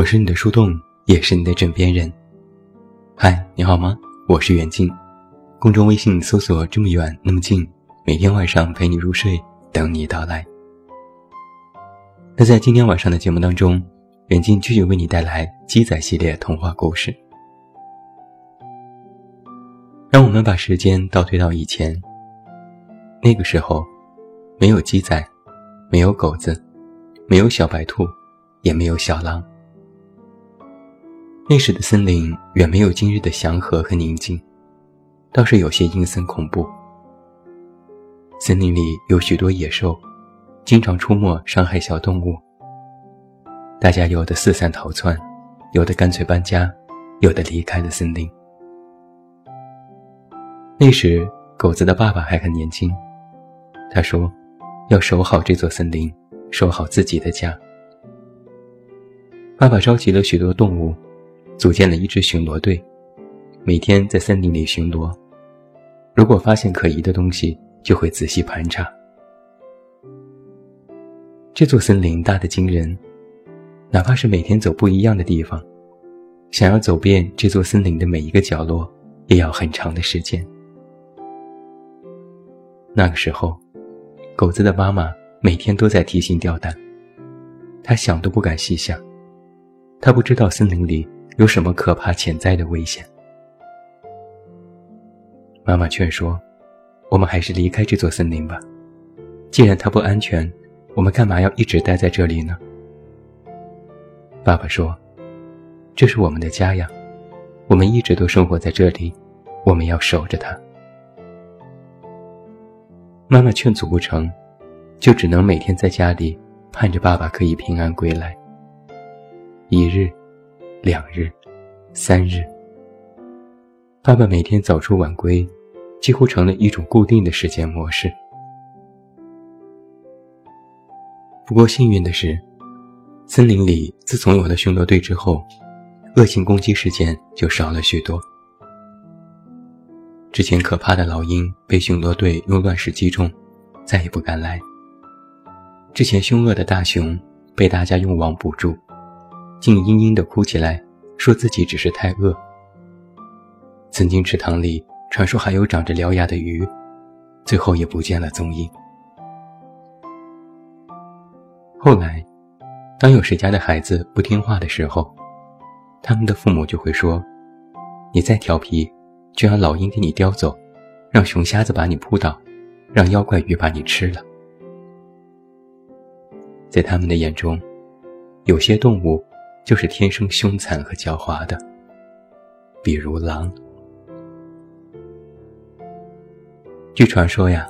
我是你的树洞，也是你的枕边人。嗨，你好吗？我是远近，公众微信搜索“这么远那么近”，每天晚上陪你入睡，等你到来。那在今天晚上的节目当中，远近继续为你带来鸡仔系列童话故事。让我们把时间倒推到以前，那个时候，没有鸡仔，没有狗子，没有小白兔，也没有小狼。那时的森林远没有今日的祥和和宁静，倒是有些阴森恐怖。森林里有许多野兽，经常出没伤害小动物。大家有的四散逃窜，有的干脆搬家，有的离开了森林。那时狗子的爸爸还很年轻，他说：“要守好这座森林，守好自己的家。”爸爸召集了许多动物。组建了一支巡逻队，每天在森林里巡逻。如果发现可疑的东西，就会仔细盘查。这座森林大得惊人，哪怕是每天走不一样的地方，想要走遍这座森林的每一个角落，也要很长的时间。那个时候，狗子的妈妈每天都在提心吊胆，她想都不敢细想，她不知道森林里。有什么可怕潜在的危险？妈妈劝说：“我们还是离开这座森林吧。既然它不安全，我们干嘛要一直待在这里呢？”爸爸说：“这是我们的家呀，我们一直都生活在这里，我们要守着它。”妈妈劝阻不成，就只能每天在家里盼着爸爸可以平安归来。一日。两日，三日，爸爸每天早出晚归，几乎成了一种固定的时间模式。不过幸运的是，森林里自从有了巡逻队之后，恶性攻击事件就少了许多。之前可怕的老鹰被巡逻队用乱石击中，再也不敢来。之前凶恶的大熊被大家用网捕住。竟嘤嘤地哭起来，说自己只是太饿。曾经池塘里传说还有长着獠牙的鱼，最后也不见了踪影。后来，当有谁家的孩子不听话的时候，他们的父母就会说：“你再调皮，就让老鹰给你叼走，让熊瞎子把你扑倒，让妖怪鱼把你吃了。”在他们的眼中，有些动物。就是天生凶残和狡猾的，比如狼。据传说呀，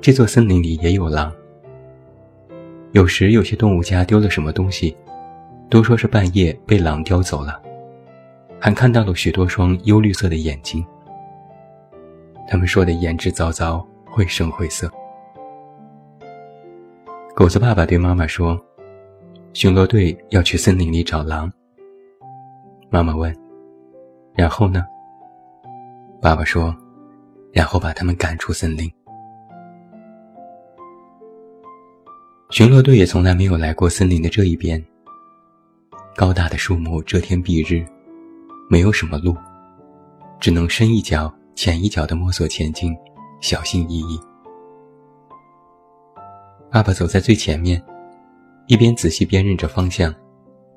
这座森林里也有狼。有时有些动物家丢了什么东西，都说是半夜被狼叼走了，还看到了许多双幽绿色的眼睛。他们说的言之凿凿，绘声绘色。狗子爸爸对妈妈说。巡逻队要去森林里找狼。妈妈问：“然后呢？”爸爸说：“然后把他们赶出森林。”巡逻队也从来没有来过森林的这一边。高大的树木遮天蔽日，没有什么路，只能深一脚浅一脚的摸索前进，小心翼翼。爸爸走在最前面。一边仔细辨认着方向，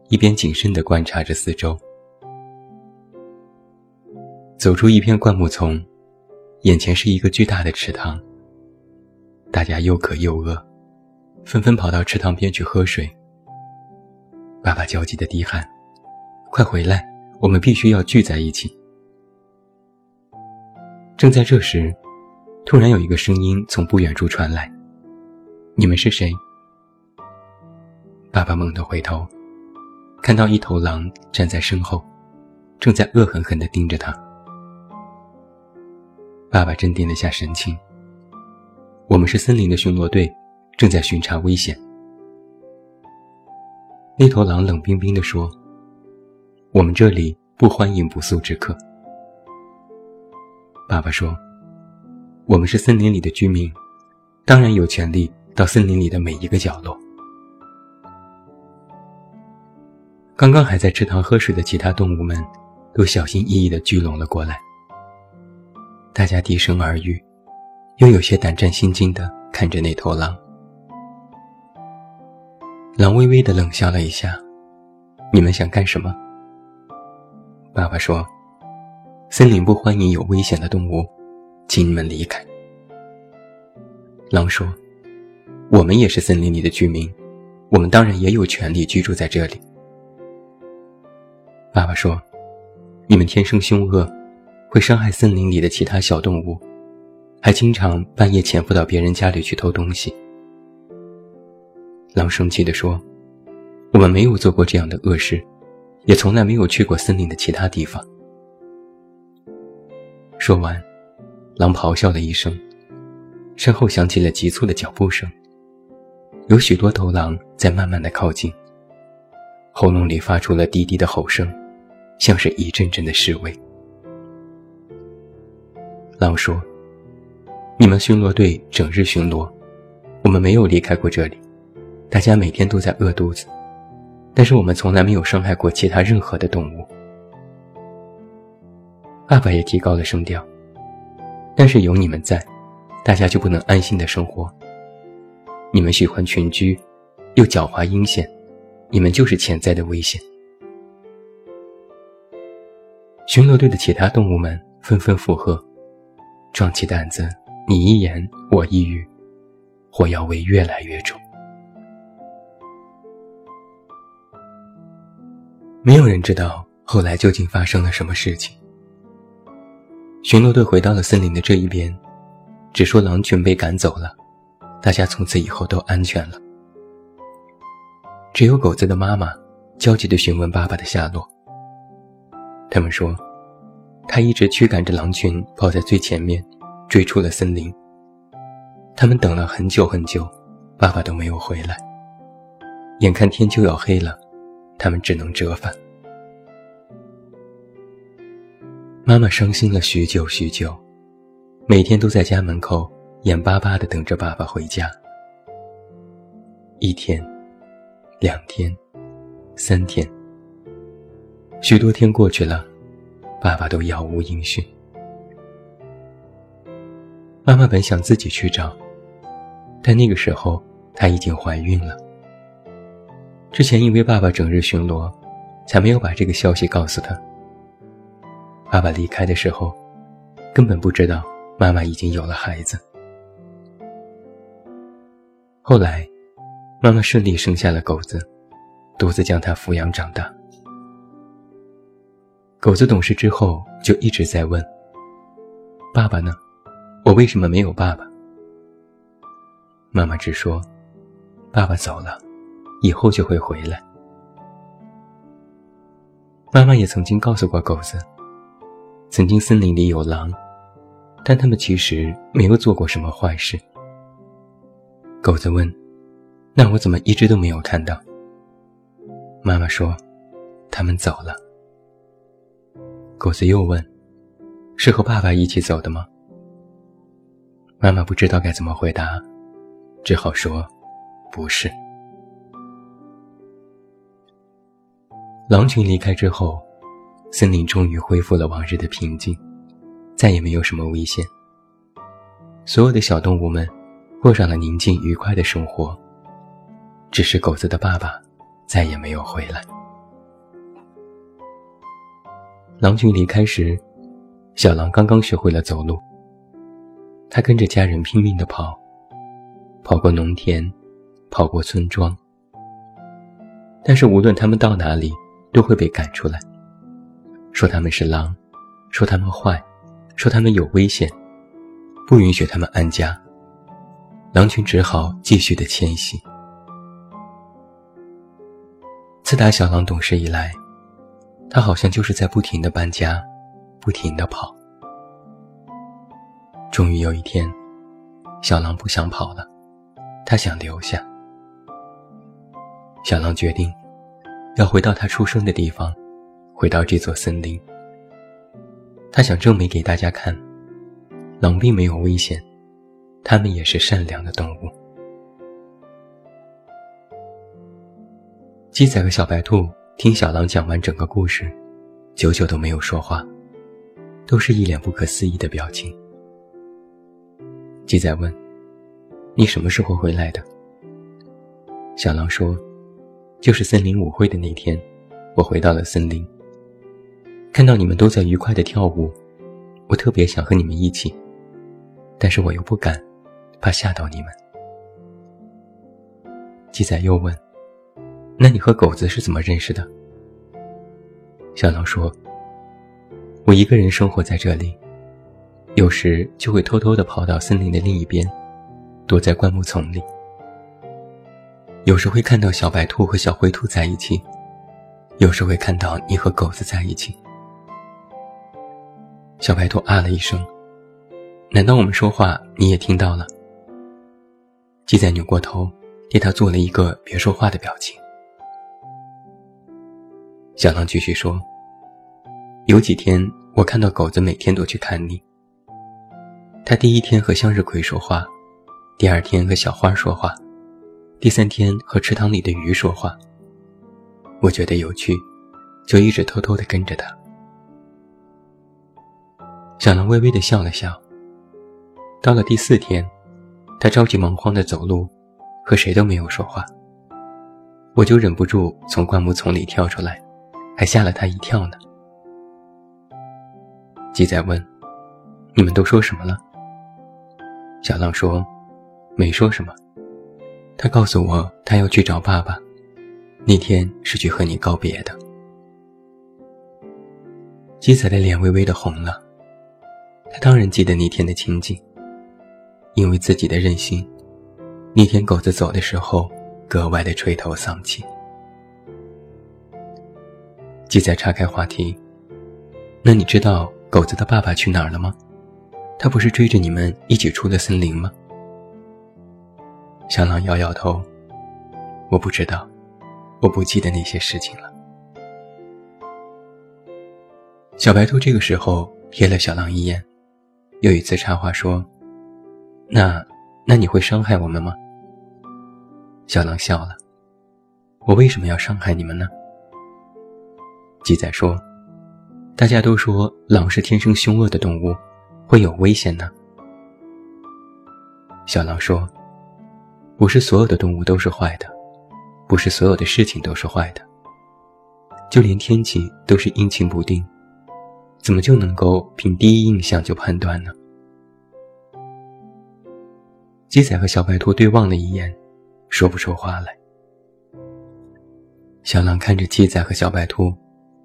一边谨慎地观察着四周。走出一片灌木丛，眼前是一个巨大的池塘。大家又渴又饿，纷纷跑到池塘边去喝水。爸爸焦急地低喊：“快回来，我们必须要聚在一起！”正在这时，突然有一个声音从不远处传来：“你们是谁？”爸爸猛地回头，看到一头狼站在身后，正在恶狠狠地盯着他。爸爸镇定了下神情。我们是森林的巡逻队，正在巡查危险。那头狼冷冰冰地说：“我们这里不欢迎不速之客。”爸爸说：“我们是森林里的居民，当然有权利到森林里的每一个角落。”刚刚还在池塘喝水的其他动物们，都小心翼翼地聚拢了过来。大家低声耳语，又有些胆战心惊地看着那头狼。狼微微地冷笑了一下：“你们想干什么？”爸爸说：“森林不欢迎有危险的动物，请你们离开。”狼说：“我们也是森林里的居民，我们当然也有权利居住在这里。”爸爸说：“你们天生凶恶，会伤害森林里的其他小动物，还经常半夜潜伏到别人家里去偷东西。”狼生气地说：“我们没有做过这样的恶事，也从来没有去过森林的其他地方。”说完，狼咆哮了一声，身后响起了急促的脚步声，有许多头狼在慢慢的靠近，喉咙里发出了低低的吼声，像是一阵阵的示威。狼说：“你们巡逻队整日巡逻，我们没有离开过这里。”大家每天都在饿肚子，但是我们从来没有伤害过其他任何的动物。爸爸也提高了声调，但是有你们在，大家就不能安心的生活。你们喜欢群居，又狡猾阴险，你们就是潜在的危险。巡逻队的其他动物们纷纷附和，壮起胆子，你一言我一语，火药味越来越重。没有人知道后来究竟发生了什么事情。巡逻队回到了森林的这一边，只说狼群被赶走了，大家从此以后都安全了。只有狗子的妈妈焦急地询问爸爸的下落。他们说，他一直驱赶着狼群跑在最前面，追出了森林。他们等了很久很久，爸爸都没有回来。眼看天就要黑了。他们只能折返。妈妈伤心了许久许久，每天都在家门口眼巴巴地等着爸爸回家。一天，两天，三天，许多天过去了，爸爸都杳无音讯。妈妈本想自己去找，但那个时候她已经怀孕了。之前因为爸爸整日巡逻，才没有把这个消息告诉他。爸爸离开的时候，根本不知道妈妈已经有了孩子。后来，妈妈顺利生下了狗子，独自将它抚养长大。狗子懂事之后，就一直在问：“爸爸呢？我为什么没有爸爸？”妈妈只说：“爸爸走了。”以后就会回来。妈妈也曾经告诉过狗子，曾经森林里有狼，但他们其实没有做过什么坏事。狗子问：“那我怎么一直都没有看到？”妈妈说：“他们走了。”狗子又问：“是和爸爸一起走的吗？”妈妈不知道该怎么回答，只好说：“不是。”狼群离开之后，森林终于恢复了往日的平静，再也没有什么危险。所有的小动物们过上了宁静愉快的生活。只是狗子的爸爸再也没有回来。狼群离开时，小狼刚刚学会了走路。他跟着家人拼命地跑，跑过农田，跑过村庄。但是无论他们到哪里，都会被赶出来，说他们是狼，说他们坏，说他们有危险，不允许他们安家。狼群只好继续的迁徙。自打小狼懂事以来，他好像就是在不停的搬家，不停的跑。终于有一天，小狼不想跑了，他想留下。小狼决定。要回到他出生的地方，回到这座森林。他想证明给大家看，狼并没有危险，他们也是善良的动物。鸡仔和小白兔听小狼讲完整个故事，久久都没有说话，都是一脸不可思议的表情。鸡仔问：“你什么时候回来的？”小狼说：“就是森林舞会的那天，我回到了森林，看到你们都在愉快的跳舞，我特别想和你们一起，但是我又不敢，怕吓到你们。”鸡仔又问：“那你和狗子是怎么认识的？”小狼说：“我一个人生活在这里。”有时就会偷偷地跑到森林的另一边，躲在灌木丛里。有时会看到小白兔和小灰兔在一起，有时会看到你和狗子在一起。小白兔啊了一声，难道我们说话你也听到了？鸡仔扭过头，对他做了一个别说话的表情。小狼继续说：“有几天我看到狗子每天都去看你。”他第一天和向日葵说话，第二天和小花说话，第三天和池塘里的鱼说话。我觉得有趣，就一直偷偷地跟着他。小狼微微地笑了笑。到了第四天，他着急忙慌地走路，和谁都没有说话。我就忍不住从灌木丛里跳出来，还吓了他一跳呢。鸡仔问：“你们都说什么了？”小浪说：“没说什么。”他告诉我，他要去找爸爸，那天是去和你告别的。鸡仔的脸微微的红了，他当然记得那天的情景，因为自己的任性，那天狗子走的时候格外的垂头丧气。记载岔开话题：“那你知道狗子的爸爸去哪儿了吗？”他不是追着你们一起出了森林吗？小狼摇摇头，我不知道，我不记得那些事情了。小白兔这个时候瞥了小狼一眼，又一次插话说：“那，那你会伤害我们吗？”小狼笑了，我为什么要伤害你们呢？鸡仔说：“大家都说狼是天生凶恶的动物。”会有危险呢。小狼说：“不是所有的动物都是坏的，不是所有的事情都是坏的。就连天气都是阴晴不定，怎么就能够凭第一印象就判断呢？”鸡仔和小白兔对望了一眼，说不出话来。小狼看着鸡仔和小白兔，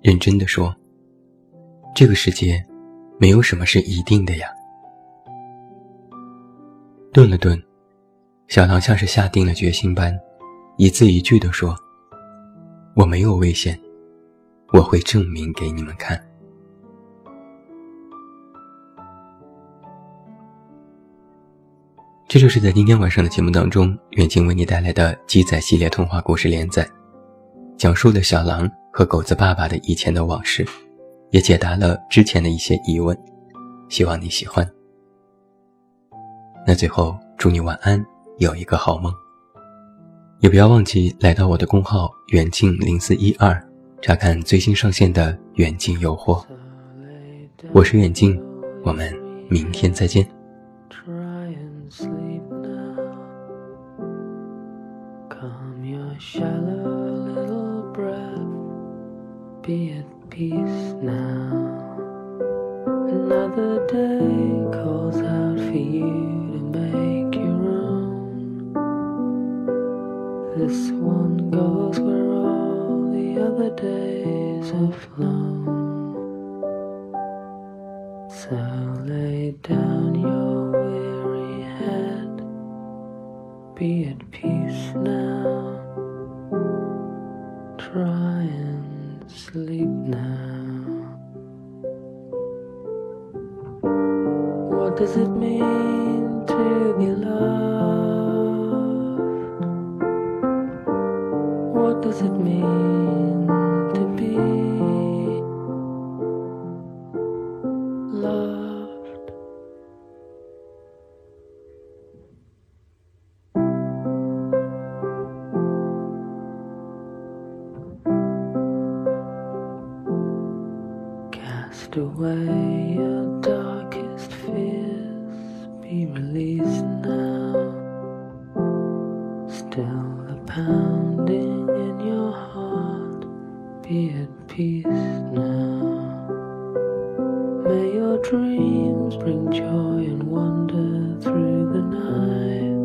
认真的说：“这个世界。”没有什么是一定的呀。顿了顿，小狼像是下定了决心般，一字一句地说：“我没有危险，我会证明给你们看。”这就是在今天晚上的节目当中，远近为你带来的《鸡仔》系列童话故事连载，讲述了小狼和狗子爸爸的以前的往事。也解答了之前的一些疑问，希望你喜欢。那最后祝你晚安，有一个好梦。也不要忘记来到我的公号远近零四一二，查看最新上线的远近诱惑。我是远近，我们明天再见。Shallow. Peace now. Another day calls out for you to make your own. This one goes where all the other days have flown. Away your darkest fears, be released now. Still the pounding in your heart, be at peace now. May your dreams bring joy and wonder through the night,